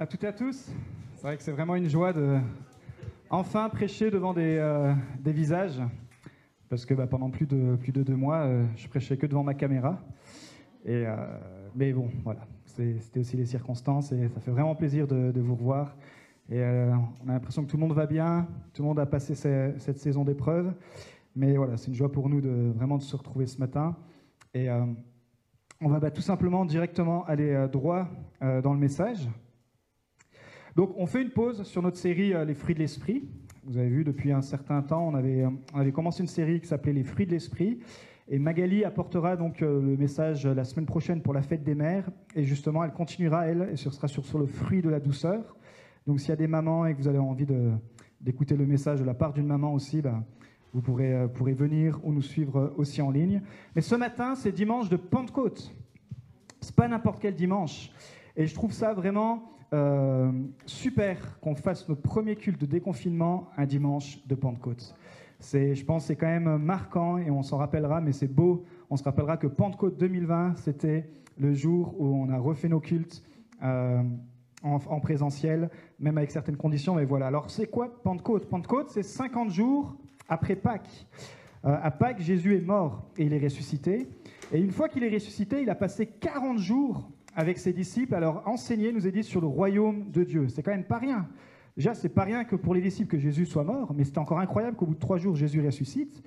À toutes et à tous. C'est vrai que c'est vraiment une joie de enfin prêcher devant des, euh, visages. Parce que bah, pendant plus de, plus de deux mois, euh, je prêchais que devant ma caméra. Et, euh, mais bon, voilà. C'était aussi les circonstances et ça fait vraiment plaisir de, de vous revoir. Et on a l'impression que tout le monde va bien, tout le monde a passé cette saison d'épreuves. Mais voilà, c'est une joie pour nous de vraiment de se retrouver ce matin. Et on va bah, tout simplement directement aller droit dans le message. Donc on fait une pause sur notre série Les fruits de l'esprit. Vous avez vu, depuis un certain temps, on avait, on avait commencé une série qui s'appelait Les fruits de l'esprit. Et Magali apportera donc le message la semaine prochaine pour la fête des mères. Et justement, elle continuera, elle, et ce sera sur, sur le fruit de la douceur. Donc s'il y a des mamans et que vous avez envie d'écouter le message de la part d'une maman aussi, ben, vous pourrez, pourrez venir ou nous suivre aussi en ligne. Mais ce matin, c'est dimanche de Pentecôte. C'est pas n'importe quel dimanche. Et je trouve ça vraiment euh, super qu'on fasse notre premier culte de déconfinement un dimanche de Pentecôte. C'est, je pense, c'est quand même marquant et on s'en rappellera, mais c'est beau. On se rappellera que Pentecôte 2020, c'était le jour où on a refait nos cultes euh, en, présentiel, même avec certaines conditions. Mais voilà. Alors, c'est quoi Pentecôte? Pentecôte, c'est 50 jours après Pâques. Euh, à Pâques, Jésus est mort et il est ressuscité. Et une fois qu'il est ressuscité, il a passé 40 jours avec ses disciples leur enseigner, nous est dit, sur le royaume de Dieu. C'est quand même pas rien. Déjà, c'est pas rien que pour les disciples que Jésus soit mort, mais c'est encore incroyable qu'au bout de trois jours, Jésus ressuscite.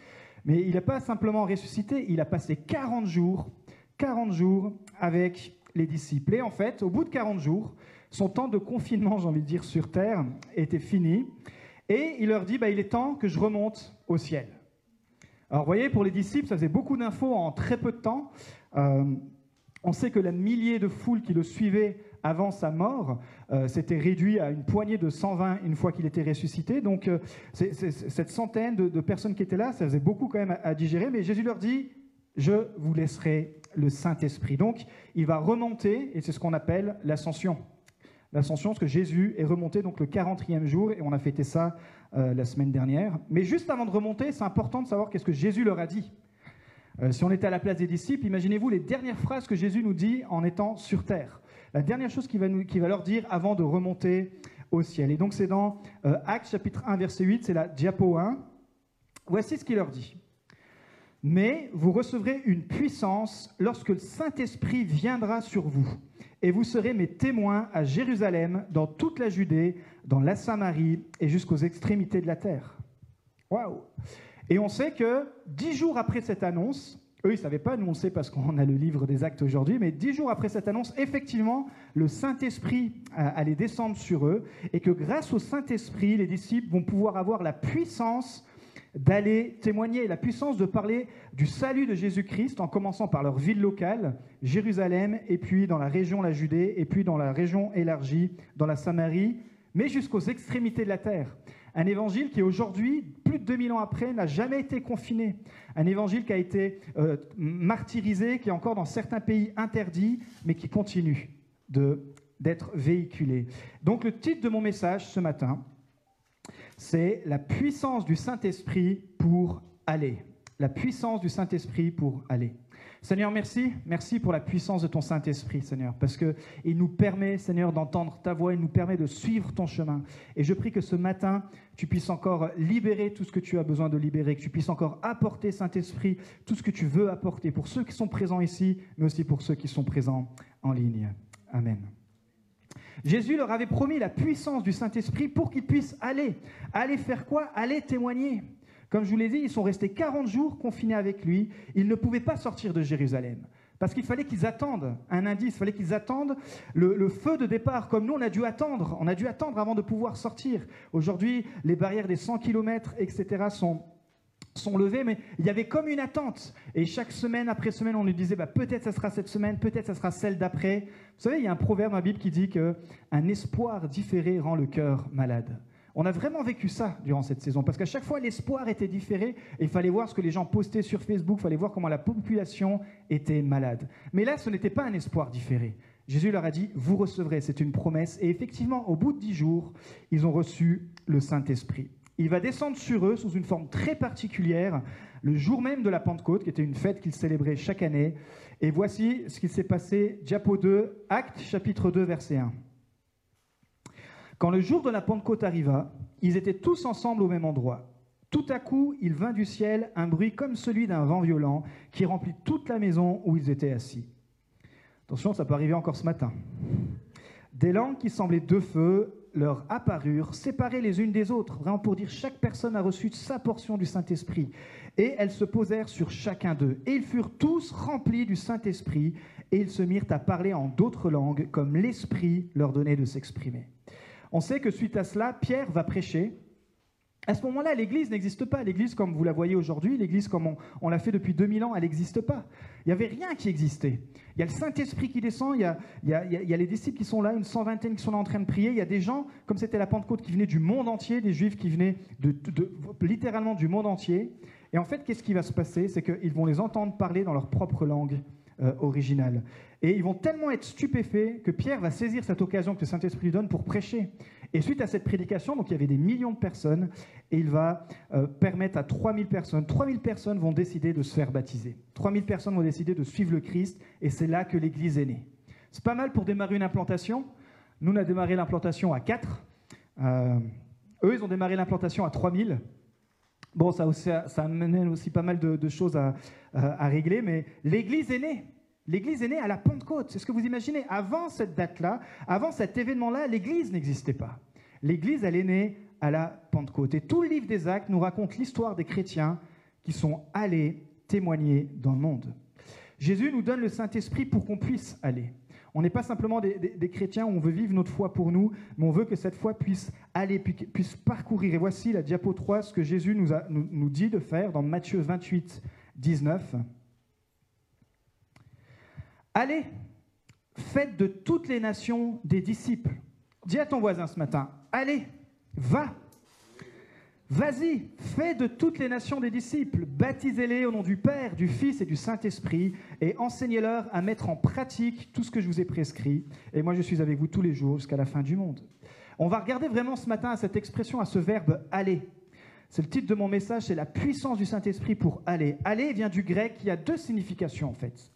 Mais il n'a pas simplement ressuscité, il a passé 40 jours, 40 jours avec les disciples. Et en fait, au bout de 40 jours, son temps de confinement, j'ai envie de dire, sur terre était fini. Et il leur dit, bah, il est temps que je remonte au ciel. Alors, vous voyez, pour les disciples, ça faisait beaucoup d'infos en très peu de temps. Euh, on sait que la millier de foules qui le suivaient avant sa mort euh, s'était réduit à une poignée de 120 une fois qu'il était ressuscité. Donc euh, cette centaine de, personnes qui étaient là, ça faisait beaucoup quand même à, digérer. Mais Jésus leur dit, je vous laisserai le Saint-Esprit. Donc il va remonter, et c'est ce qu'on appelle l'ascension. L'ascension, parce que Jésus est remonté donc le 40e jour, et on a fêté ça euh, la semaine dernière. Mais juste avant de remonter, c'est important de savoir qu'est-ce que Jésus leur a dit. Euh, si on était à la place des disciples, imaginez-vous les dernières phrases que Jésus nous dit en étant sur terre. La dernière chose qu'il va, leur dire avant de remonter au ciel. Et donc c'est dans euh, Actes chapitre 1 verset 8, c'est la diapo 1. Voici ce qu'il leur dit. Mais vous recevrez une puissance lorsque le Saint-Esprit viendra sur vous. Et vous serez mes témoins à Jérusalem, dans toute la Judée, dans la Samarie et jusqu'aux extrémités de la terre. Waouh et on sait que dix jours après cette annonce, eux, ils ne savaient pas, nous on sait parce qu'on a le livre des actes aujourd'hui, mais dix jours après cette annonce, effectivement, le Saint-Esprit allait descendre sur eux, et que grâce au Saint-Esprit, les disciples vont pouvoir avoir la puissance d'aller témoigner, la puissance de parler du salut de Jésus-Christ, en commençant par leur ville locale, Jérusalem, et puis dans la région, la Judée, et puis dans la région élargie, dans la Samarie, mais jusqu'aux extrémités de la terre. Un évangile qui aujourd'hui, plus de 2000 ans après, n'a jamais été confiné. Un évangile qui a été euh, martyrisé, qui est encore dans certains pays interdit, mais qui continue d'être véhiculé. Donc le titre de mon message ce matin, c'est La puissance du Saint-Esprit pour aller. La puissance du Saint-Esprit pour aller. Seigneur, merci. Merci pour la puissance de ton Saint-Esprit, Seigneur, parce qu'il nous permet, Seigneur, d'entendre ta voix, il nous permet de suivre ton chemin. Et je prie que ce matin, tu puisses encore libérer tout ce que tu as besoin de libérer, que tu puisses encore apporter, Saint-Esprit, tout ce que tu veux apporter pour ceux qui sont présents ici, mais aussi pour ceux qui sont présents en ligne. Amen. Jésus leur avait promis la puissance du Saint-Esprit pour qu'ils puissent aller. Aller faire quoi? Aller témoigner. Comme je vous l'ai dit, ils sont restés 40 jours confinés avec lui. Ils ne pouvaient pas sortir de Jérusalem. Parce qu'il fallait qu'ils attendent un indice, il fallait qu'ils attendent le, feu de départ, comme nous on a dû attendre. On a dû attendre avant de pouvoir sortir. Aujourd'hui, les barrières des 100 km, etc. sont, sont levées, mais il y avait comme une attente. Et chaque semaine après semaine, on nous disait bah, peut-être ça sera cette semaine, peut-être ça sera celle d'après. Vous savez, il y a un proverbe dans la Bible qui dit que un espoir différé rend le cœur malade. On a vraiment vécu ça durant cette saison, parce qu'à chaque fois, l'espoir était différé, et il fallait voir ce que les gens postaient sur Facebook, il fallait voir comment la population était malade. Mais là, ce n'était pas un espoir différé. Jésus leur a dit, vous recevrez, c'est une promesse, et effectivement, au bout de dix jours, ils ont reçu le Saint-Esprit. Il va descendre sur eux sous une forme très particulière, le jour même de la Pentecôte, qui était une fête qu'ils célébraient chaque année. Et voici ce qui s'est passé, diapo 2, Acte chapitre 2, verset 1. Quand le jour de la Pentecôte arriva, ils étaient tous ensemble au même endroit. Tout à coup, il vint du ciel un bruit comme celui d'un vent violent qui remplit toute la maison où ils étaient assis. Attention, ça peut arriver encore ce matin. Des langues qui semblaient deux feux leur apparurent, séparées les unes des autres, vraiment pour dire chaque personne a reçu sa portion du Saint-Esprit. Et elles se posèrent sur chacun d'eux. Et ils furent tous remplis du Saint-Esprit, et ils se mirent à parler en d'autres langues, comme l'Esprit leur donnait de s'exprimer. On sait que suite à cela, Pierre va prêcher. À ce moment-là, l'Église n'existe pas. L'Église comme vous la voyez aujourd'hui, l'Église comme on, l'a fait depuis 2000 ans, elle n'existe pas. Il n'y avait rien qui existait. Il y a le Saint-Esprit qui descend, il y, a, les disciples qui sont là, une cent vingtaine qui sont là en train de prier. Il y a des gens, comme c'était la Pentecôte, qui venaient du monde entier, des Juifs qui venaient littéralement du monde entier. Et en fait, qu'est-ce qui va se passer? C'est qu'ils vont les entendre parler dans leur propre langue euh, originale. Et ils vont tellement être stupéfaits que Pierre va saisir cette occasion que le Saint-Esprit lui donne pour prêcher. Et suite à cette prédication, donc il y avait des millions de personnes, et il va euh, permettre à 3000 personnes, 3000 personnes vont décider de se faire baptiser. 3000 personnes vont décider de suivre le Christ, et c'est là que l'Église est née. C'est pas mal pour démarrer une implantation. Nous, on a démarré l'implantation à 4. Euh, eux, ils ont démarré l'implantation à 3000. Bon, ça, amène aussi pas mal de, choses à, à régler, mais l'Église est née. L'Église est née à la Pentecôte. C'est ce que vous imaginez. Avant cette date-là, avant cet événement-là, l'Église n'existait pas. L'Église, elle est née à la Pentecôte. Et tout le livre des Actes nous raconte l'histoire des chrétiens qui sont allés témoigner dans le monde. Jésus nous donne le Saint-Esprit pour qu'on puisse aller. On n'est pas simplement des, chrétiens où on veut vivre notre foi pour nous, mais on veut que cette foi puisse aller, puisse parcourir. Et voici la diapo 3, ce que Jésus nous, dit de faire dans Matthieu 28, 19. Allez, faites de toutes les nations des disciples. Dis à ton voisin ce matin, allez, va. Vas-y, fais de toutes les nations des disciples, baptisez-les au nom du Père, du Fils et du Saint-Esprit, et enseignez-leur à mettre en pratique tout ce que je vous ai prescrit. Et moi, je suis avec vous tous les jours jusqu'à la fin du monde. On va regarder vraiment ce matin à cette expression, à ce verbe aller. C'est le titre de mon message, c'est la puissance du Saint-Esprit pour aller. Aller vient du grec qui a deux significations en fait.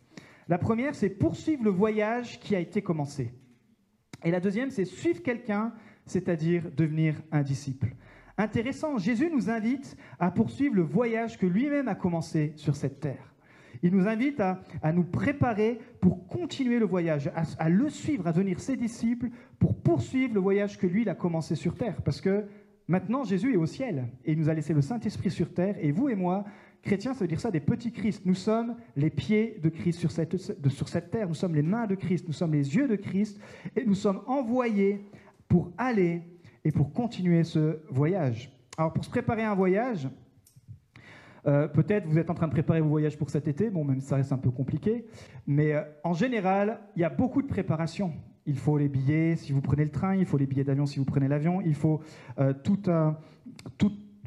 La première, c'est poursuivre le voyage qui a été commencé. Et la deuxième, c'est suivre quelqu'un, c'est-à-dire devenir un disciple. Intéressant, Jésus nous invite à poursuivre le voyage que lui-même a commencé sur cette terre. Il nous invite à, nous préparer pour continuer le voyage, à, à, le suivre, à devenir ses disciples, pour poursuivre le voyage que lui, a commencé sur terre. Parce que maintenant, Jésus est au ciel et il nous a laissé le Saint-Esprit sur terre. Et vous et moi, Chrétien, ça veut dire ça, des petits Christ. Nous sommes les pieds de Christ sur cette, sur cette terre, nous sommes les mains de Christ, nous sommes les yeux de Christ, et nous sommes envoyés pour aller et pour continuer ce voyage. Alors pour se préparer à un voyage, euh, peut-être vous êtes en train de préparer vos voyages pour cet été, bon même ça reste un peu compliqué, mais euh, en général, il y a beaucoup de préparation. Il faut les billets si vous prenez le train, il faut les billets d'avion si vous prenez l'avion, il faut euh, tout,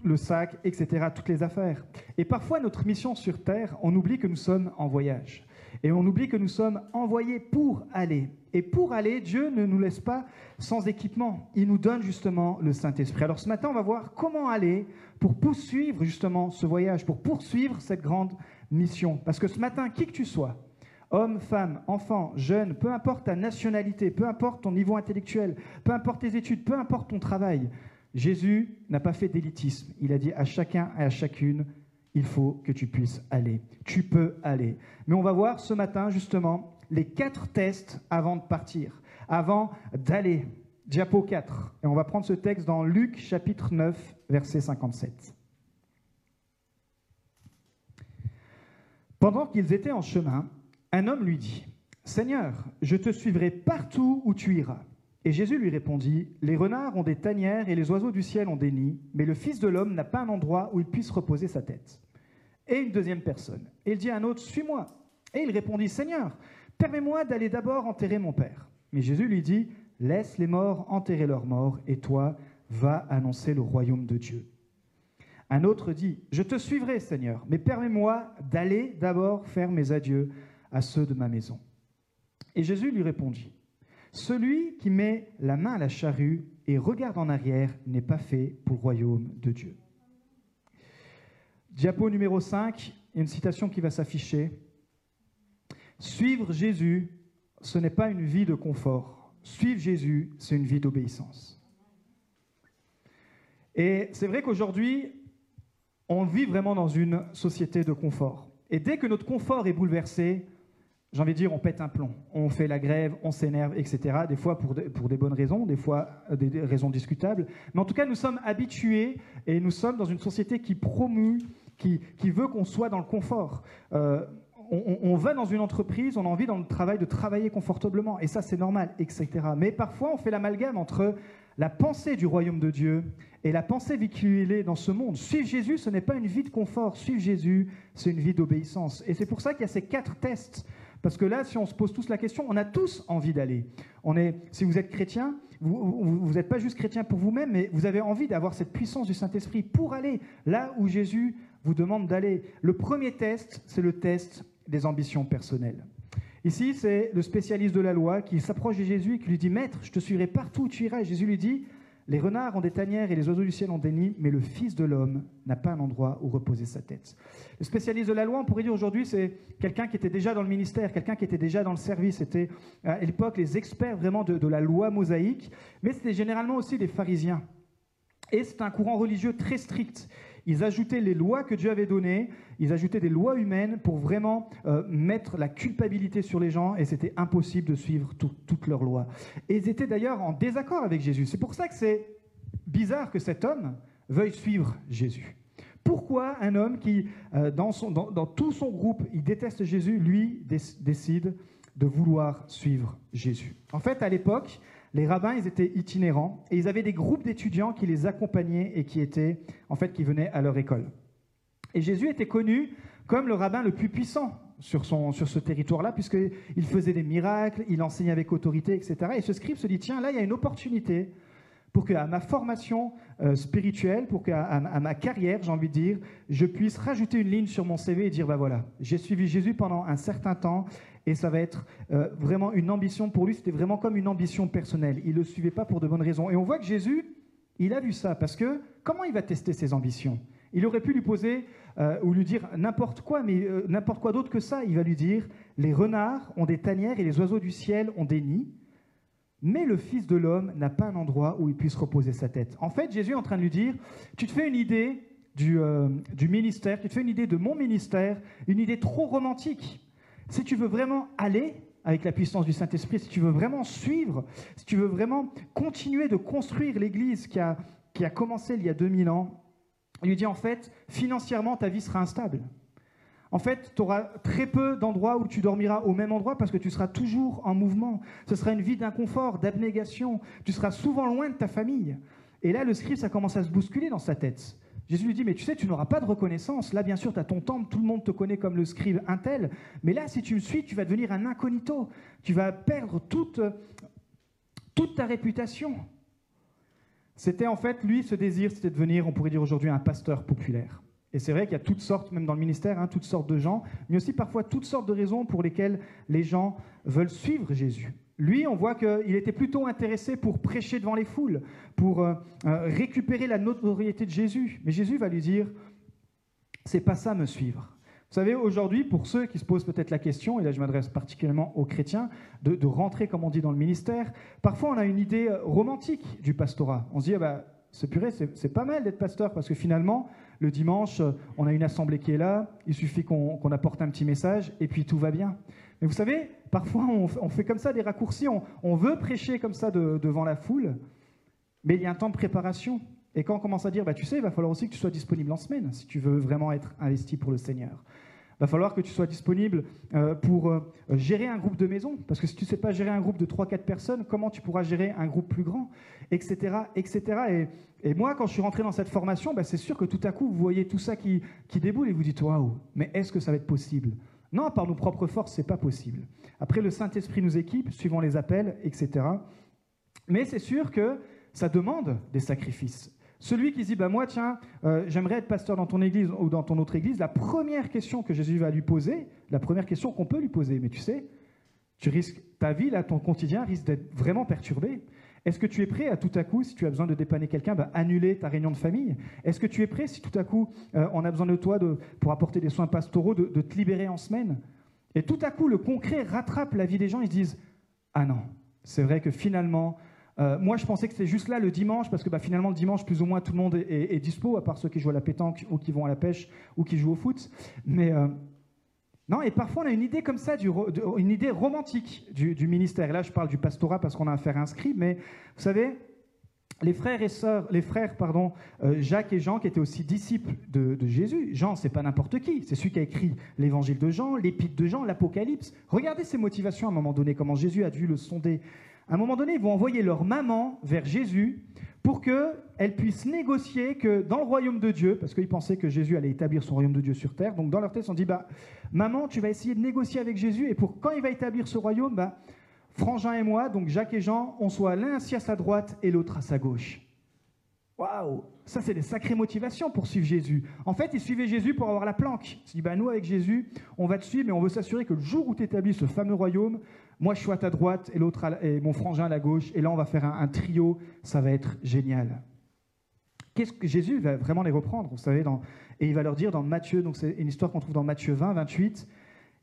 le sac, etc., toutes les affaires. Et parfois, notre mission sur Terre, on oublie que nous sommes en voyage. Et on oublie que nous sommes envoyés pour aller. Et pour aller, Dieu ne nous laisse pas sans équipement. Il nous donne justement le Saint-Esprit. Alors ce matin, on va voir comment aller pour poursuivre justement ce voyage, pour poursuivre cette grande mission. Parce que ce matin, qui que tu sois, homme, femme, enfant, jeune, peu importe ta nationalité, peu importe ton niveau intellectuel, peu importe tes études, peu importe ton travail, Jésus n'a pas fait d'élitisme. Il a dit à chacun et à chacune, il faut que tu puisses aller. Tu peux aller. Mais on va voir ce matin justement les quatre tests avant de partir, avant d'aller. Diapo 4. Et on va prendre ce texte dans Luc chapitre 9, verset 57. Pendant qu'ils étaient en chemin, un homme lui dit, Seigneur, je te suivrai partout où tu iras. Et Jésus lui répondit, Les renards ont des tanières et les oiseaux du ciel ont des nids, mais le Fils de l'homme n'a pas un endroit où il puisse reposer sa tête. Et une deuxième personne. Et il dit à un autre, Suis-moi. Et il répondit, Seigneur, permets-moi d'aller d'abord enterrer mon Père. Mais Jésus lui dit, Laisse les morts enterrer leurs morts, et toi, va annoncer le royaume de Dieu. Un autre dit, Je te suivrai, Seigneur, mais permets-moi d'aller d'abord faire mes adieux à ceux de ma maison. Et Jésus lui répondit, celui qui met la main à la charrue et regarde en arrière n'est pas fait pour le royaume de Dieu. Diapo numéro 5, il y a une citation qui va s'afficher. Suivre Jésus, ce n'est pas une vie de confort. Suivre Jésus, c'est une vie d'obéissance. Et c'est vrai qu'aujourd'hui, on vit vraiment dans une société de confort. Et dès que notre confort est bouleversé, j'ai envie de dire, on pète un plomb. On fait la grève, on s'énerve, etc. Des fois pour, pour des bonnes raisons, des fois euh, des raisons discutables. Mais en tout cas, nous sommes habitués et nous sommes dans une société qui promue, qui, qui veut qu'on soit dans le confort. Euh, on, va dans une entreprise, on a envie dans le travail de travailler confortablement, et ça c'est normal, etc. Mais parfois on fait l'amalgame entre la pensée du royaume de Dieu et la pensée véhiculée dans ce monde. Suivre Jésus, ce n'est pas une vie de confort, suivre Jésus, c'est une vie d'obéissance. Et c'est pour ça qu'il y a ces quatre tests. Parce que là, si on se pose tous la question, on a tous envie d'aller. On est, si vous êtes chrétien, vous n'êtes pas juste chrétien pour vous-même, mais vous avez envie d'avoir cette puissance du Saint-Esprit pour aller là où Jésus vous demande d'aller. Le premier test, c'est le test des ambitions personnelles. Ici, c'est le spécialiste de la loi qui s'approche de Jésus et qui lui dit Maître, je te suivrai partout où tu iras. Jésus lui dit Les renards ont des tanières et les oiseaux du ciel ont des nids, mais le Fils de l'homme n'a pas un endroit où reposer sa tête. Le spécialiste de la loi, on pourrait dire aujourd'hui, c'est quelqu'un qui était déjà dans le ministère, quelqu'un qui était déjà dans le service. C'était à l'époque les experts vraiment de, la loi mosaïque, mais c'était généralement aussi des pharisiens. Et c'est un courant religieux très strict. Ils ajoutaient les lois que Dieu avait données, ils ajoutaient des lois humaines pour vraiment euh, mettre la culpabilité sur les gens et c'était impossible de suivre toutes leurs lois. Et ils étaient d'ailleurs en désaccord avec Jésus. C'est pour ça que c'est bizarre que cet homme veuille suivre Jésus. Pourquoi un homme qui, euh, dans, tout son groupe, il déteste Jésus, lui décide de vouloir suivre Jésus? En fait, à l'époque, les rabbins, étaient itinérants et ils avaient des groupes d'étudiants qui les accompagnaient et qui étaient, en fait, qui venaient à leur école. Et Jésus était connu comme le rabbin le plus puissant sur, son, sur ce territoire-là, puisqu'il faisait des miracles, il enseignait avec autorité, etc. Et ce scribe se dit, tiens, là, il y a une opportunité pour qu'à ma formation euh, spirituelle, pour qu'à à ma carrière, j'ai envie de dire, je puisse rajouter une ligne sur mon CV et dire, bah voilà, j'ai suivi Jésus pendant un certain temps et ça va être euh, vraiment une ambition pour lui, c'était vraiment comme une ambition personnelle. Il ne le suivait pas pour de bonnes raisons. Et on voit que Jésus, il a vu ça, parce que comment il va tester ses ambitions? Il aurait pu lui poser euh, ou lui dire n'importe quoi, mais euh, n'importe quoi d'autre que ça. Il va lui dire, les renards ont des tanières et les oiseaux du ciel ont des nids, mais le Fils de l'homme n'a pas un endroit où il puisse reposer sa tête. En fait, Jésus est en train de lui dire, tu te fais une idée du, du ministère, tu te fais une idée de mon ministère, une idée trop romantique. Si tu veux vraiment aller avec la puissance du Saint-Esprit, si tu veux vraiment suivre, si tu veux vraiment continuer de construire l'Église qui a, qui a commencé il y a 2000 ans, il lui dit en fait, financièrement, ta vie sera instable. En fait, tu auras très peu d'endroits où tu dormiras au même endroit parce que tu seras toujours en mouvement. Ce sera une vie d'inconfort, d'abnégation. Tu seras souvent loin de ta famille. Et là, le scribe, ça commence à se bousculer dans sa tête. Jésus lui dit, mais tu sais, tu n'auras pas de reconnaissance. Là, bien sûr, tu as ton temple, tout le monde te connaît comme le scribe intel. Mais là, si tu me suis, tu vas devenir un incognito. Tu vas perdre toute, toute ta réputation. C'était en fait, lui, ce désir, c'était de devenir, on pourrait dire aujourd'hui, un pasteur populaire. Et c'est vrai qu'il y a toutes sortes, même dans le ministère, hein, toutes sortes de gens, mais aussi parfois toutes sortes de raisons pour lesquelles les gens veulent suivre Jésus. Lui, on voit qu'il était plutôt intéressé pour prêcher devant les foules, pour euh, euh, récupérer la notoriété de Jésus. Mais Jésus va lui dire, c'est pas ça me suivre. Vous savez, aujourd'hui, pour ceux qui se posent peut-être la question, et là je m'adresse particulièrement aux chrétiens, de, rentrer, comme on dit, dans le ministère, parfois on a une idée euh, romantique du pastorat. On se dit, ah bah, c'est purée, c'est pas mal d'être pasteur, parce que finalement, le dimanche, on a une assemblée qui est là, il suffit qu'on apporte un petit message, et puis tout va bien. Mais vous savez, parfois on, fait comme ça des raccourcis, on, veut prêcher comme ça devant la foule, mais il y a un temps de préparation. Et quand on commence à dire, bah, tu sais, il va falloir aussi que tu sois disponible en semaine si tu veux vraiment être investi pour le Seigneur. Il va falloir que tu sois disponible euh, pour euh, gérer un groupe de maison. Parce que si tu ne sais pas gérer un groupe de 3-4 personnes, comment tu pourras gérer un groupe plus grand Etc. etc. Et, moi, quand je suis rentré dans cette formation, bah, c'est sûr que tout à coup, vous voyez tout ça qui, qui déboule et vous dites Waouh, mais est-ce que ça va être possible? Non, par nos propres forces, ce n'est pas possible. Après, le Saint-Esprit nous équipe, suivant les appels, etc. Mais c'est sûr que ça demande des sacrifices. Celui qui dit, bah moi, tiens, euh, j'aimerais être pasteur dans ton église ou dans ton autre église, la première question que Jésus va lui poser, la première question qu'on peut lui poser, mais tu sais, tu risques, ta vie, là, ton quotidien risque d'être vraiment perturbé. Est-ce que tu es prêt à tout à coup, si tu as besoin de dépanner quelqu'un, bah, annuler ta réunion de famille? Est-ce que tu es prêt, si tout à coup euh, on a besoin de toi pour apporter des soins pastoraux, de, te libérer en semaine? Et tout à coup, le concret rattrape la vie des gens, ils se disent Ah non, c'est vrai que finalement, Euh, moi, je pensais que c'était juste là le dimanche, parce que bah, finalement, le dimanche, plus ou moins, tout le monde est, dispo, à part ceux qui jouent à la pétanque ou qui vont à la pêche ou qui jouent au foot. Mais euh, non, et parfois, on a une idée comme ça, une idée romantique du, ministère. Et là, je parle du pastorat parce qu'on a affaire à un mais vous savez, les frères et sœurs, les frères, pardon, euh, Jacques et Jean, qui étaient aussi disciples de, Jésus. Jean, c'est pas n'importe qui, c'est celui qui a écrit l'évangile de Jean, l'épître de Jean, l'Apocalypse. Regardez ses motivations à un moment donné, comment Jésus a dû le sonder. À un moment donné, ils vont envoyer leur maman vers Jésus pour qu'elle puisse négocier que dans le royaume de Dieu, parce qu'ils pensaient que Jésus allait établir son royaume de Dieu sur terre, donc dans leur tête, on dit, bah, maman, tu vas essayer de négocier avec Jésus, et pour quand il va établir ce royaume, bah, Frangin et moi, donc Jacques et Jean, on soit l'un assis à sa droite et l'autre à sa gauche. Waouh Ça, c'est des sacrées motivations pour suivre Jésus. En fait, ils suivaient Jésus pour avoir la planque. Ils se disent, bah, nous, avec Jésus, on va te suivre, mais on veut s'assurer que le jour où tu établis ce fameux royaume, moi, je suis à ta droite et l'autre mon frangin à la gauche, et là, on va faire un, trio, ça va être génial. Qu'est-ce que Jésus va vraiment les reprendre, vous savez, dans, et il va leur dire dans Matthieu, donc c'est une histoire qu'on trouve dans Matthieu 20, 28,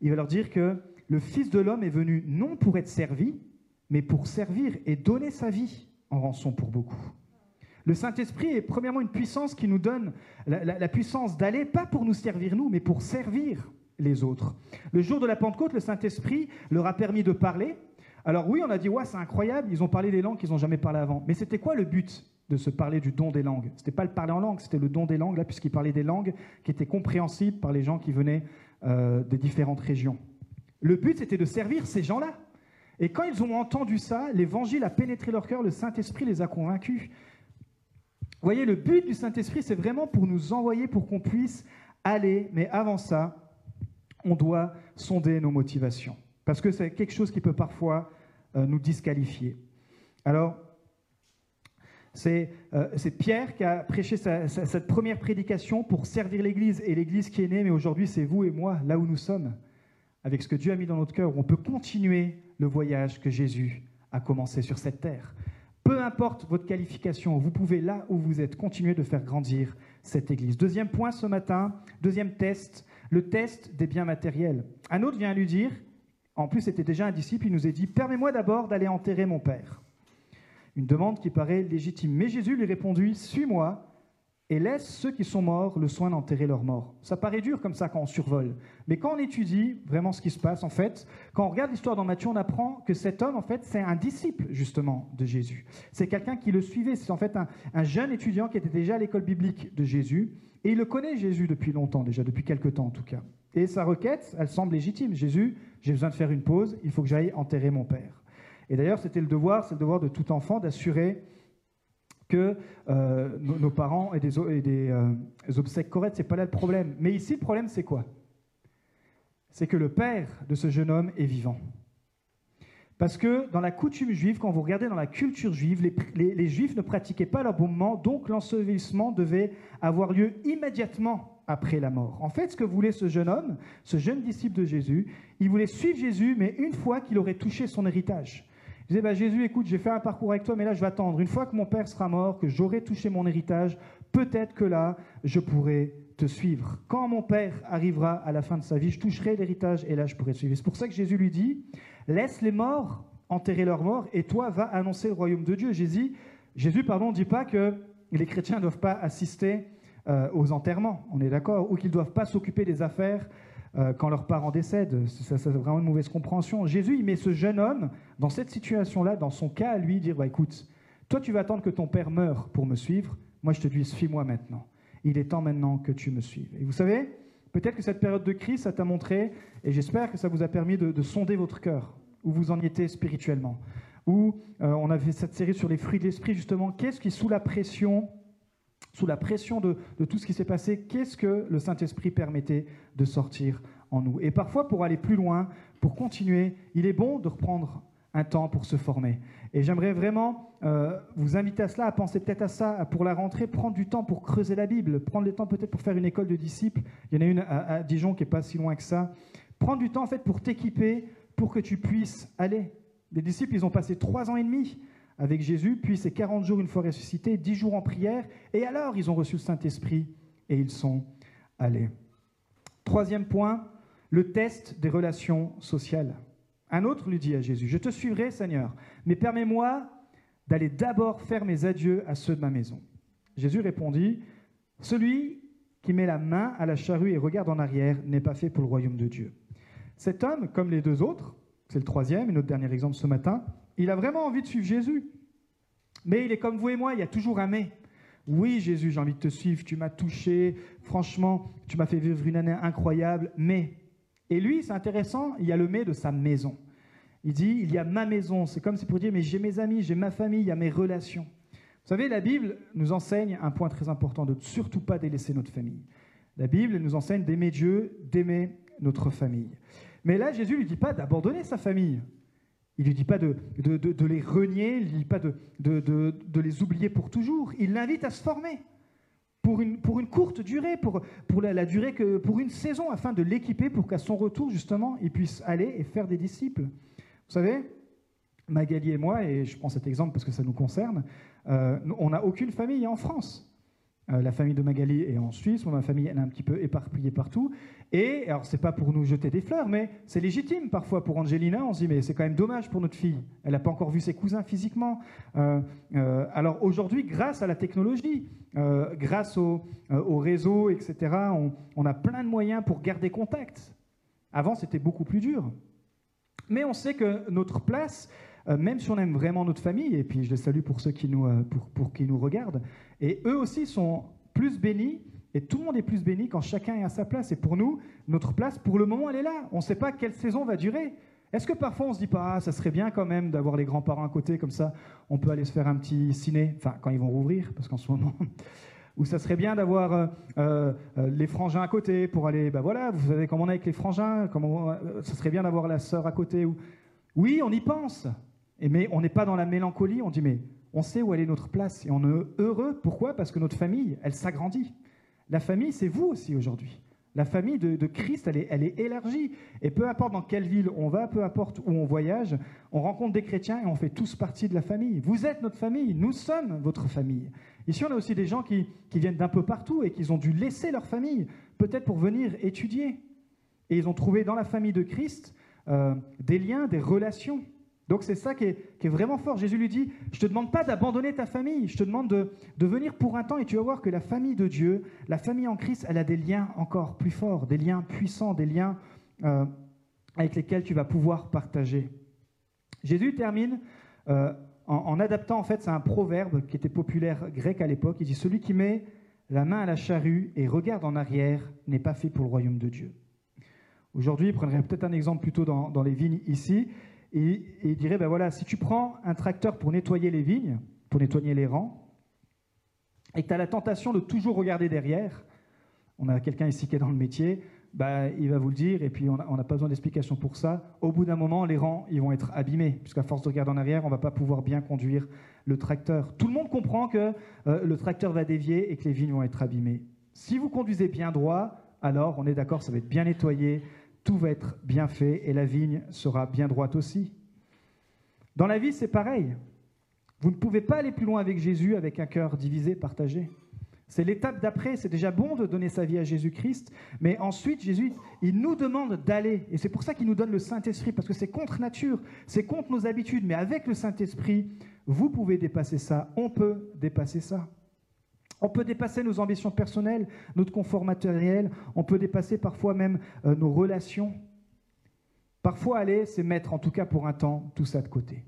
il va leur dire que le Fils de l'homme est venu non pour être servi, mais pour servir et donner sa vie en rançon pour beaucoup. Le Saint-Esprit est premièrement une puissance qui nous donne la, puissance d'aller, pas pour nous servir nous, mais pour servir les autres. Le jour de la Pentecôte, le Saint-Esprit leur a permis de parler. Alors oui, on a dit, ouais, c'est incroyable, ils ont parlé des langues qu'ils n'ont jamais parlé avant. Mais c'était quoi le but de se parler du don des langues? Ce n'était pas le parler en langue, c'était le don des langues, là, puisqu'ils parlaient des langues qui étaient compréhensibles par les gens qui venaient euh, des différentes régions. Le but, c'était de servir ces gens-là. Et quand ils ont entendu ça, l'évangile a pénétré leur cœur, le Saint-Esprit les a convaincus. Vous voyez, le but du Saint-Esprit, c'est vraiment pour nous envoyer, pour qu'on puisse aller. Mais avant ça, on doit sonder nos motivations. Parce que c'est quelque chose qui peut parfois euh, nous disqualifier. Alors, c'est euh, Pierre qui a prêché cette première prédication pour servir l'Église. Et l'Église qui est née, mais aujourd'hui, c'est vous et moi, là où nous sommes avec ce que Dieu a mis dans notre cœur, on peut continuer le voyage que Jésus a commencé sur cette terre. Peu importe votre qualification, vous pouvez, là où vous êtes, continuer de faire grandir cette Église. Deuxième point ce matin, deuxième test, le test des biens matériels. Un autre vient lui dire, en plus c'était déjà un disciple, il nous a dit, permets-moi d'abord d'aller enterrer mon Père. Une demande qui paraît légitime. Mais Jésus lui répondit, suis-moi et laisse ceux qui sont morts le soin d'enterrer leurs morts. Ça paraît dur comme ça quand on survole. Mais quand on étudie vraiment ce qui se passe, en fait, quand on regarde l'histoire dans Matthieu, on apprend que cet homme, en fait, c'est un disciple, justement, de Jésus. C'est quelqu'un qui le suivait. C'est en fait un, jeune étudiant qui était déjà à l'école biblique de Jésus. Et il le connaît, Jésus, depuis longtemps, déjà, depuis quelque temps en tout cas. Et sa requête, elle semble légitime. Jésus, j'ai besoin de faire une pause, il faut que j'aille enterrer mon père. Et d'ailleurs, c'était le devoir, c'est le devoir de tout enfant d'assurer que euh, nos, parents aient des, euh, des obsèques correctes. Ce n'est pas là le problème. Mais ici, le problème, c'est quoi? C'est que le père de ce jeune homme est vivant. Parce que dans la coutume juive, quand vous regardez dans la culture juive, les, juifs ne pratiquaient pas moment, donc l'ensevelissement devait avoir lieu immédiatement après la mort. En fait, ce que voulait ce jeune homme, ce jeune disciple de Jésus, il voulait suivre Jésus, mais une fois qu'il aurait touché son héritage. Bah, Jésus, écoute, j'ai fait un parcours avec toi, mais là, je vais attendre. Une fois que mon Père sera mort, que j'aurai touché mon héritage, peut-être que là, je pourrai te suivre. Quand mon Père arrivera à la fin de sa vie, je toucherai l'héritage et là, je pourrai te suivre. C'est pour ça que Jésus lui dit, laisse les morts enterrer leurs morts et toi, va annoncer le royaume de Dieu. Jésus, Jésus pardon, ne dit pas que les chrétiens ne doivent pas assister euh, aux enterrements, on est d'accord, ou qu'ils ne doivent pas s'occuper des affaires euh, quand leurs parents décèdent. C'est vraiment une mauvaise compréhension. Jésus, il met ce jeune homme dans cette situation-là, dans son cas à lui, dire bah, écoute, toi, tu vas attendre que ton père meure pour me suivre. Moi, je te dis suis-moi maintenant. Il est temps maintenant que tu me suives. Et vous savez, peut-être que cette période de crise, ça t'a montré, et j'espère que ça vous a permis de, sonder votre cœur, où vous en étiez spirituellement. Où euh, on avait cette série sur les fruits de l'esprit, justement. Qu'est-ce qui, sous la pression, sous la pression de, tout ce qui s'est passé, qu'est-ce que le Saint-Esprit permettait de sortir en nous? Et parfois, pour aller plus loin, pour continuer, il est bon de reprendre un temps pour se former. Et j'aimerais vraiment euh, vous inviter à cela, à penser peut-être à ça, pour la rentrée, prendre du temps pour creuser la Bible, prendre le temps peut-être pour faire une école de disciples. Il y en a une à, Dijon qui n'est pas si loin que ça. Prendre du temps en fait pour t'équiper, pour que tu puisses aller. Les disciples, ils ont passé trois ans et demi avec Jésus, puis ces 40 jours une fois ressuscité, 10 jours en prière, et alors ils ont reçu le Saint-Esprit et ils sont allés. Troisième point, le test des relations sociales. Un autre lui dit à Jésus, je te suivrai Seigneur, mais permets-moi d'aller d'abord faire mes adieux à ceux de ma maison. Jésus répondit, Celui qui met la main à la charrue et regarde en arrière n'est pas fait pour le royaume de Dieu. Cet homme, comme les deux autres, c'est le troisième et notre dernier exemple ce matin, il a vraiment envie de suivre Jésus. Mais il est comme vous et moi, il y a toujours un mais. Oui, Jésus, j'ai envie de te suivre, tu m'as touché, franchement, tu m'as fait vivre une année incroyable, mais. Et lui, c'est intéressant, il y a le mais de sa maison. Il dit, il y a ma maison, c'est comme si pour dire, mais j'ai mes amis, j'ai ma famille, il y a mes relations. Vous savez, la Bible nous enseigne un point très important, de surtout pas délaisser notre famille. La Bible nous enseigne d'aimer Dieu, d'aimer notre famille. Mais là, Jésus ne lui dit pas d'abandonner sa famille. Il ne lui dit pas de, les renier, il ne lui dit pas de, les oublier pour toujours. Il l'invite à se former pour une, courte durée, pour une saison, afin de l'équiper pour qu'à son retour, justement, il puisse aller et faire des disciples. Vous savez, Magali et moi, et je prends cet exemple parce que ça nous concerne, euh, on n'a aucune famille en France. Euh, la famille de Magali est en Suisse, ma famille elle est un petit peu éparpillée partout. Et alors c'est pas pour nous jeter des fleurs, mais c'est légitime parfois pour Angelina. On se dit mais c'est quand même dommage pour notre fille. Elle n'a pas encore vu ses cousins physiquement. Euh, euh, alors aujourd'hui, grâce à la technologie, grâce au, réseau, etc., on a plein de moyens pour garder contact. Avant c'était beaucoup plus dur. Mais on sait que notre place, même si on aime vraiment notre famille, et puis je les salue pour ceux qui nous, pour, pour qui nous regardent, et eux aussi sont plus bénis, et tout le monde est plus béni quand chacun est à sa place. Et pour nous, notre place, pour le moment, elle est là. On ne sait pas quelle saison va durer. Est-ce que parfois on se dit pas, ah, ça serait bien quand même d'avoir les grands-parents à côté, comme ça on peut aller se faire un petit ciné, enfin quand ils vont rouvrir, parce qu'en ce moment, ou ça serait bien d'avoir euh, euh, les frangins à côté pour aller, ben voilà, vous savez comment on est avec les frangins, comment, euh, ça serait bien d'avoir la sœur à côté. Ou... Oui, on y pense, mais on n'est pas dans la mélancolie, on dit mais on sait où elle est notre place et on est heureux. Pourquoi? Parce que notre famille, elle s'agrandit. La famille, c'est vous aussi aujourd'hui. La famille de, Christ, elle est, elle est, élargie. Et peu importe dans quelle ville on va, peu importe où on voyage, on rencontre des chrétiens et on fait tous partie de la famille. Vous êtes notre famille, nous sommes votre famille. Ici, on a aussi des gens qui, viennent d'un peu partout et qui ont dû laisser leur famille, peut-être pour venir étudier. Et ils ont trouvé dans la famille de Christ euh, des liens, des relations. Donc c'est ça qui est, vraiment fort. Jésus lui dit, je ne te demande pas d'abandonner ta famille, je te demande de, venir pour un temps et tu vas voir que la famille de Dieu, la famille en Christ, elle a des liens encore plus forts, des liens puissants, des liens euh, avec lesquels tu vas pouvoir partager. Jésus termine euh, en, adaptant, en fait, c'est un proverbe qui était populaire grec à l'époque. Il dit, celui qui met la main à la charrue et regarde en arrière n'est pas fait pour le royaume de Dieu. Aujourd'hui, je prendrais peut-être un exemple plutôt dans les vignes ici. Et, il dirait, ben voilà, si tu prends un tracteur pour nettoyer les vignes, pour nettoyer les rangs, et que tu as la tentation de toujours regarder derrière, on a quelqu'un ici qui est dans le métier, bah, il va vous le dire, et puis on n'a pas besoin d'explication pour ça. Au bout d'un moment, les rangs, ils vont être abîmés, puisqu'à force de regarder en arrière, on ne va pas pouvoir bien conduire le tracteur. Tout le monde comprend que euh, le tracteur va dévier et que les vignes vont être abîmées. Si vous conduisez bien droit, alors on est d'accord, ça va être bien nettoyé, tout va être bien fait et la vigne sera bien droite aussi. Dans la vie, c'est pareil. Vous ne pouvez pas aller plus loin avec Jésus avec un cœur divisé, partagé. C'est l'étape d'après. C'est déjà bon de donner sa vie à Jésus-Christ, mais ensuite, Jésus, il nous demande d'aller. Et c'est pour ça qu'il nous donne le Saint-Esprit, parce que c'est contre nature, c'est contre nos habitudes. Mais avec le Saint-Esprit, vous pouvez dépasser ça. On peut dépasser ça. On peut dépasser nos ambitions personnelles, notre confort matériel, on peut dépasser parfois même euh, nos relations. Parfois, aller, c'est mettre, en tout cas pour un temps, tout ça de côté.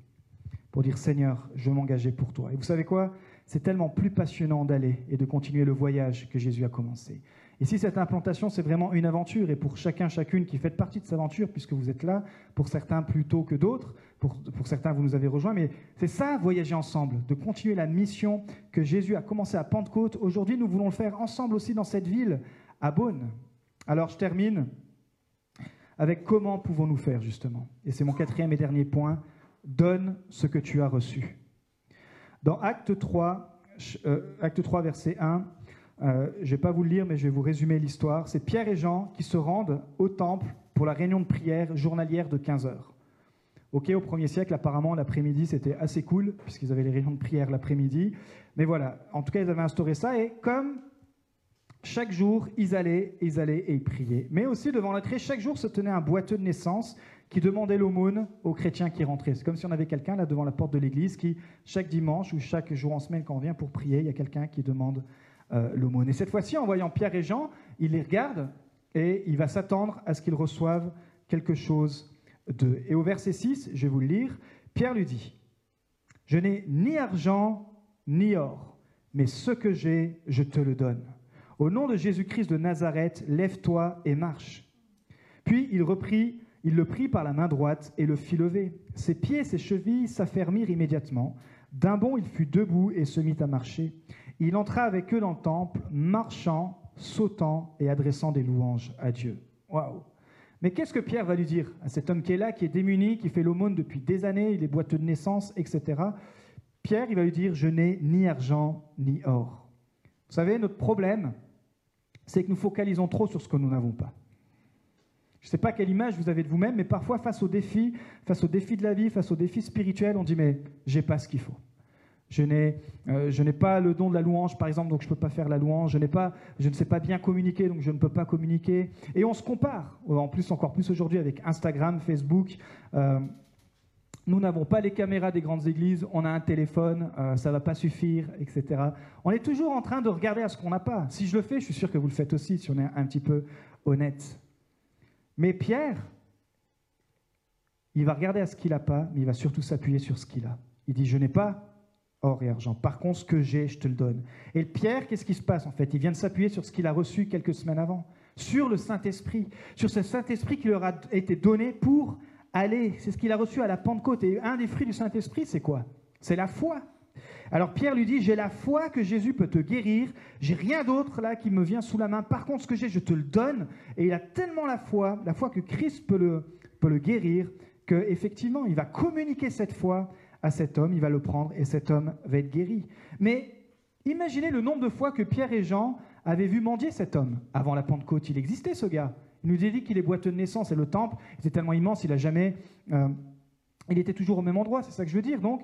Pour dire, Seigneur, je m'engager pour toi. Et vous savez quoi? C'est tellement plus passionnant d'aller et de continuer le voyage que Jésus a commencé. Et si cette implantation, c'est vraiment une aventure, et pour chacun, chacune qui fait partie de cette aventure, puisque vous êtes là, pour certains plus tôt que d'autres, pour, certains, vous nous avez rejoints, mais c'est ça, voyager ensemble, de continuer la mission que Jésus a commencé à Pentecôte. Aujourd'hui, nous voulons le faire ensemble aussi dans cette ville, à Beaune. Alors, je termine avec comment pouvons-nous faire, justement. Et c'est mon quatrième et dernier point. Donne ce que tu as reçu. Dans Acte 3, euh, Acte 3 verset 1, euh, je ne vais pas vous le lire, mais je vais vous résumer l'histoire. C'est Pierre et Jean qui se rendent au temple pour la réunion de prière journalière de 15 heures. Ok, au premier siècle, apparemment, l'après-midi, c'était assez cool, puisqu'ils avaient les réunions de prière l'après-midi. Mais voilà, en tout cas, ils avaient instauré ça. Et comme chaque jour, ils allaient, ils allaient et ils priaient. Mais aussi, devant l'entrée, chaque jour se tenait un boiteux de naissance qui demandait l'aumône aux chrétiens qui rentraient. C'est comme si on avait quelqu'un là devant la porte de l'église qui, chaque dimanche ou chaque jour en semaine, quand on vient pour prier, il y a quelqu'un qui demande euh. Et cette fois-ci, en voyant Pierre et Jean, il les regarde et il va s'attendre à ce qu'ils reçoivent quelque chose d'eux. Et au verset 6, je vais vous le lire, Pierre lui dit, Je n'ai ni argent ni or, mais ce que j'ai, je te le donne. Au nom de Jésus-Christ de Nazareth, lève-toi et marche. Puis il reprit, il le prit par la main droite et le fit lever. Ses pieds ses chevilles s'affermirent immédiatement. D'un bond, il fut debout et se mit à marcher. Il entra avec eux dans le temple, marchant, sautant et adressant des louanges à Dieu. Waouh Mais qu'est-ce que Pierre va lui dire à cet homme qui est là, qui est démuni, qui fait l'aumône depuis des années, il est boiteux de naissance, etc. Pierre, il va lui dire, je n'ai ni argent ni or. Vous savez, notre problème, c'est que nous focalisons trop sur ce que nous n'avons pas. Je ne sais pas quelle image vous avez de vous-même, mais parfois face aux défis, face aux défis de la vie, face aux défis spirituels, on dit mais j'ai pas ce qu'il faut. Je n'ai, euh, je n'ai pas le don de la louange, par exemple, donc je ne peux pas faire la louange. Je, n'ai pas, je ne sais pas bien communiquer, donc je ne peux pas communiquer. Et on se compare, en plus, encore plus aujourd'hui avec Instagram, Facebook. Euh, nous n'avons pas les caméras des grandes églises, on a un téléphone, euh, ça ne va pas suffire, etc. On est toujours en train de regarder à ce qu'on n'a pas. Si je le fais, je suis sûr que vous le faites aussi, si on est un petit peu honnête. Mais Pierre, il va regarder à ce qu'il n'a pas, mais il va surtout s'appuyer sur ce qu'il a. Il dit, je n'ai pas or et argent. Par contre, ce que j'ai, je te le donne. Et Pierre, qu'est-ce qui se passe en fait? Il vient de s'appuyer sur ce qu'il a reçu quelques semaines avant, sur le Saint-Esprit, sur ce Saint-Esprit qui leur a été donné pour aller. C'est ce qu'il a reçu à la Pentecôte. Et un des fruits du Saint-Esprit, c'est quoi? C'est la foi. Alors Pierre lui dit, j'ai la foi que Jésus peut te guérir, j'ai rien d'autre là qui me vient sous la main, par contre ce que j'ai, je te le donne, et il a tellement la foi, la foi que Christ peut le, peut le guérir, qu'effectivement il va communiquer cette foi à cet homme, il va le prendre et cet homme va être guéri. Mais imaginez le nombre de fois que Pierre et Jean avaient vu mendier cet homme. Avant la Pentecôte, il existait ce gars. Il nous dit qu'il est boiteux de naissance et le temple était tellement immense, il a jamais... Euh, il était toujours au même endroit, c'est ça que je veux dire. Donc,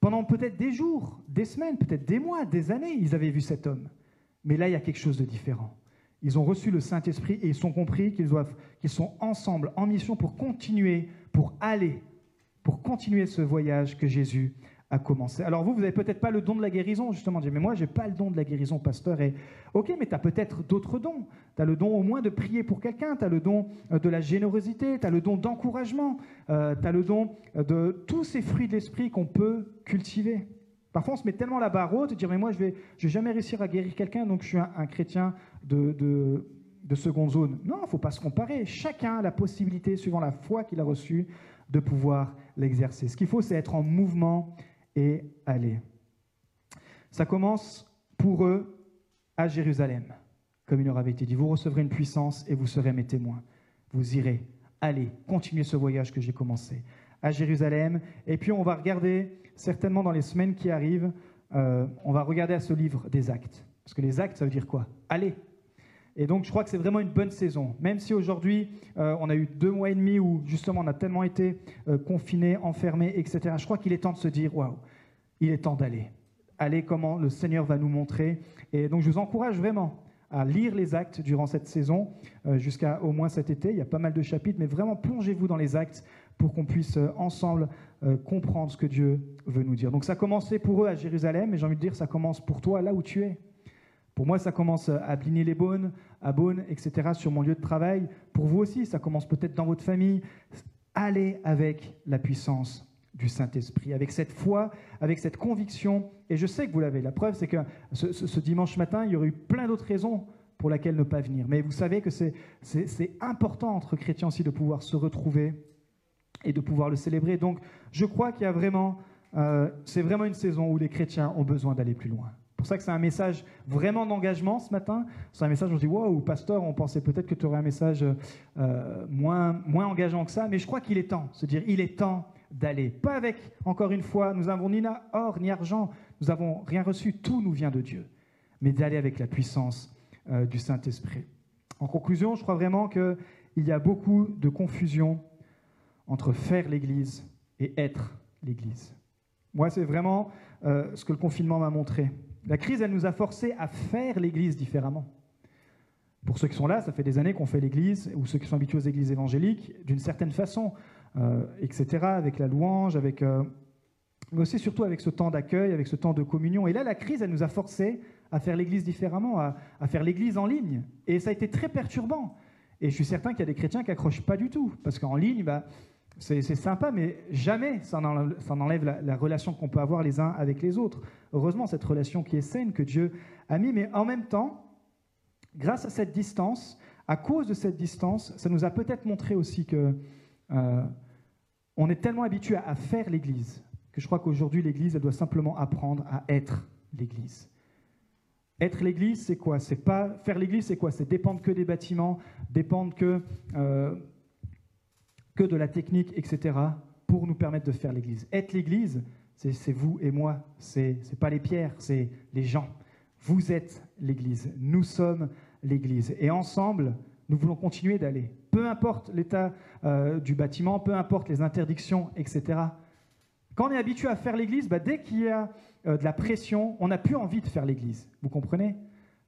pendant peut-être des jours, des semaines, peut-être des mois, des années, ils avaient vu cet homme. Mais là, il y a quelque chose de différent. Ils ont reçu le Saint-Esprit et ils ont compris qu'ils doivent, qu'ils sont ensemble, en mission pour continuer, pour aller pour continuer ce voyage que Jésus a commencé. Alors vous, vous n'avez peut-être pas le don de la guérison, justement. Mais moi, je n'ai pas le don de la guérison, pasteur. Et ok, mais tu as peut-être d'autres dons. Tu as le don au moins de prier pour quelqu'un, tu as le don euh, de la générosité, tu as le don d'encouragement, euh, tu as le don euh, de tous ces fruits de l'esprit qu'on peut cultiver. Parfois, on se met tellement la barre haute, de dire, mais moi, je vais, je vais jamais réussir à guérir quelqu'un, donc je suis un, chrétien de, de seconde zone. Non, il ne faut pas se comparer. Chacun a la possibilité, suivant la foi qu'il a reçue, de pouvoir l'exercer. Ce qu'il faut, c'est être en mouvement et aller. Ça commence pour eux à Jérusalem, comme il leur avait été dit. Vous recevrez une puissance et vous serez mes témoins. Vous irez, allez, continuez ce voyage que j'ai commencé à Jérusalem. Et puis on va regarder, certainement dans les semaines qui arrivent, euh, on va regarder à ce livre des actes. Parce que les actes, ça veut dire quoi? Allez, et donc, je crois que c'est vraiment une bonne saison. Même si aujourd'hui, euh, on a eu deux mois et demi où, justement, on a tellement été euh, confinés, enfermés, etc. Je crois qu'il est temps de se dire waouh, il est temps d'aller. Aller comment le Seigneur va nous montrer. Et donc, je vous encourage vraiment à lire les actes durant cette saison, euh, jusqu'à au moins cet été. Il y a pas mal de chapitres, mais vraiment plongez-vous dans les actes pour qu'on puisse ensemble comprendre ce que Dieu veut nous dire. Donc, ça a commencé pour eux à Jérusalem, et j'ai envie de dire, ça commence pour toi là où tu es. Pour moi, ça commence à bliner les bonnes, à Beaune, etc., sur mon lieu de travail. Pour vous aussi, ça commence peut-être dans votre famille. Allez avec la puissance du Saint-Esprit, avec cette foi, avec cette conviction. Et je sais que vous l'avez. La preuve, c'est que ce, dimanche matin, il y aurait eu plein d'autres raisons pour lesquelles ne pas venir. Mais vous savez que c'est important entre chrétiens aussi de pouvoir se retrouver et de pouvoir le célébrer. Donc, je crois qu'il y a vraiment, euh, c'est vraiment une saison où les chrétiens ont besoin d'aller plus loin pour ça que c'est un message vraiment d'engagement ce matin. C'est un message où on se dit Wow, pasteur, on pensait peut-être que tu aurais un message euh, moins, moins engageant que ça, mais je crois qu'il est temps, se dire il est temps d'aller. Pas avec, encore une fois, nous n'avons ni or ni argent, nous n'avons rien reçu, tout nous vient de Dieu, mais d'aller avec la puissance euh, du Saint-Esprit. En conclusion, je crois vraiment qu'il y a beaucoup de confusion entre faire l'Église et être l'Église. Moi, c'est vraiment euh, ce que le confinement m'a montré. La crise, elle nous a forcés à faire l'Église différemment. Pour ceux qui sont là, ça fait des années qu'on fait l'église, ou ceux qui sont habitués aux églises évangéliques, d'une certaine façon, euh, etc., avec la louange, avec, euh, mais aussi surtout avec ce temps d'accueil, avec ce temps de communion. Et là, la crise, elle nous a forcés à faire l'église différemment, à, faire l'église en ligne. Et ça a été très perturbant. Et je suis certain qu'il y a des chrétiens qui accrochent pas du tout, parce qu'en ligne, bah, c'est sympa, mais jamais ça n'enlève la, la, relation qu'on peut avoir les uns avec les autres. Heureusement, cette relation qui est saine, que Dieu a mis, mais en même temps, grâce à cette distance, à cause de cette distance, ça nous a peut-être montré aussi que euh, on est tellement habitué à, faire l'Église que je crois qu'aujourd'hui l'Église elle doit simplement apprendre à être l'Église. Être l'Église, c'est quoi? C'est pas faire l'Église, c'est quoi? C'est dépendre que des bâtiments, dépendre que euh, que de la technique, etc. pour nous permettre de faire l'Église. Être l'Église, c'est vous et moi. C'est pas les pierres, c'est les gens. Vous êtes l'Église. Nous sommes l'Église. Et ensemble, nous voulons continuer d'aller. Peu importe l'état euh, du bâtiment, peu importe les interdictions, etc. Quand on est habitué à faire l'Église, bah, dès qu'il y a euh, de la pression, on n'a plus envie de faire l'Église. Vous comprenez?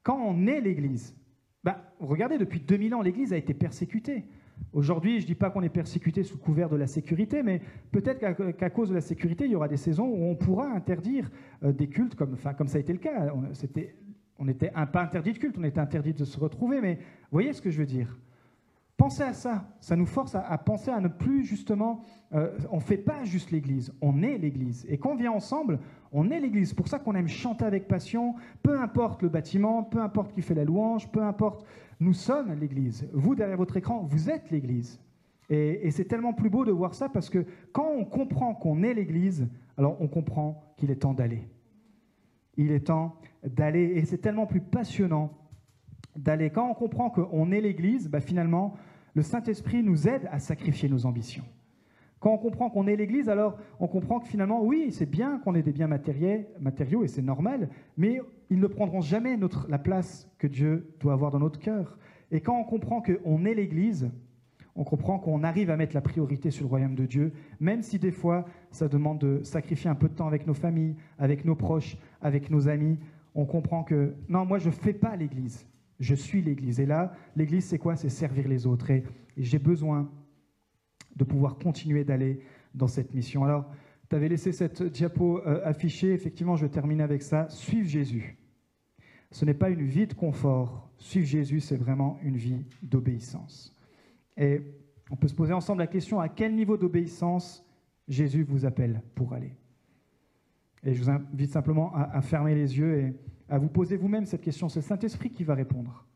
Quand on est l'Église, bah, regardez, depuis 2000 ans, l'Église a été persécutée. Aujourd'hui, je ne dis pas qu'on est persécuté sous couvert de la sécurité, mais peut-être qu'à cause de la sécurité, il y aura des saisons où on pourra interdire euh, des cultes, comme, ça a été le cas. On n'était pas interdit de culte, on était interdit de se retrouver, mais voyez ce que je veux dire Pensez à ça, ça nous force à, penser à ne plus justement, euh, on ne fait pas juste l'Église, on est l'Église. Et quand on vient ensemble, on est l'Église. C'est pour ça qu'on aime chanter avec passion, peu importe le bâtiment, peu importe qui fait la louange, peu importe nous sommes l'Église. Vous, derrière votre écran, vous êtes l'Église. Et, c'est tellement plus beau de voir ça parce que quand on comprend qu'on est l'Église, alors on comprend qu'il est temps d'aller. Il est temps d'aller. Et c'est tellement plus passionnant d'aller. Quand on comprend qu'on est l'Église, bah finalement, le Saint-Esprit nous aide à sacrifier nos ambitions. Quand on comprend qu'on est l'Église, alors on comprend que finalement, oui, c'est bien qu'on ait des biens matériaux, et c'est normal, mais ils ne prendront jamais notre, la place que Dieu doit avoir dans notre cœur. Et quand on comprend qu'on est l'Église, on comprend qu'on arrive à mettre la priorité sur le royaume de Dieu, même si des fois ça demande de sacrifier un peu de temps avec nos familles, avec nos proches, avec nos amis. On comprend que non, moi je ne fais pas l'Église, je suis l'Église. Et là, l'Église c'est quoi? C'est servir les autres. et j'ai besoin de pouvoir continuer d'aller dans cette mission. Alors, tu avais laissé cette diapo euh, affichée, effectivement, je termine avec ça. Suivre Jésus. Ce n'est pas une vie de confort. Suivre Jésus, c'est vraiment une vie d'obéissance. Et on peut se poser ensemble la question, à quel niveau d'obéissance Jésus vous appelle pour aller? Et je vous invite simplement à, à fermer les yeux et à vous poser vous-même cette question. C'est le Saint-Esprit qui va répondre.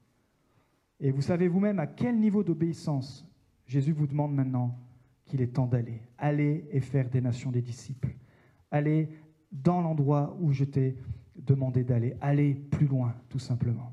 Et vous savez vous-même à quel niveau d'obéissance Jésus vous demande maintenant qu'il est temps d'aller. Aller et faire des nations des disciples. Aller dans l'endroit où je t'ai demandé d'aller. Aller plus loin, tout simplement.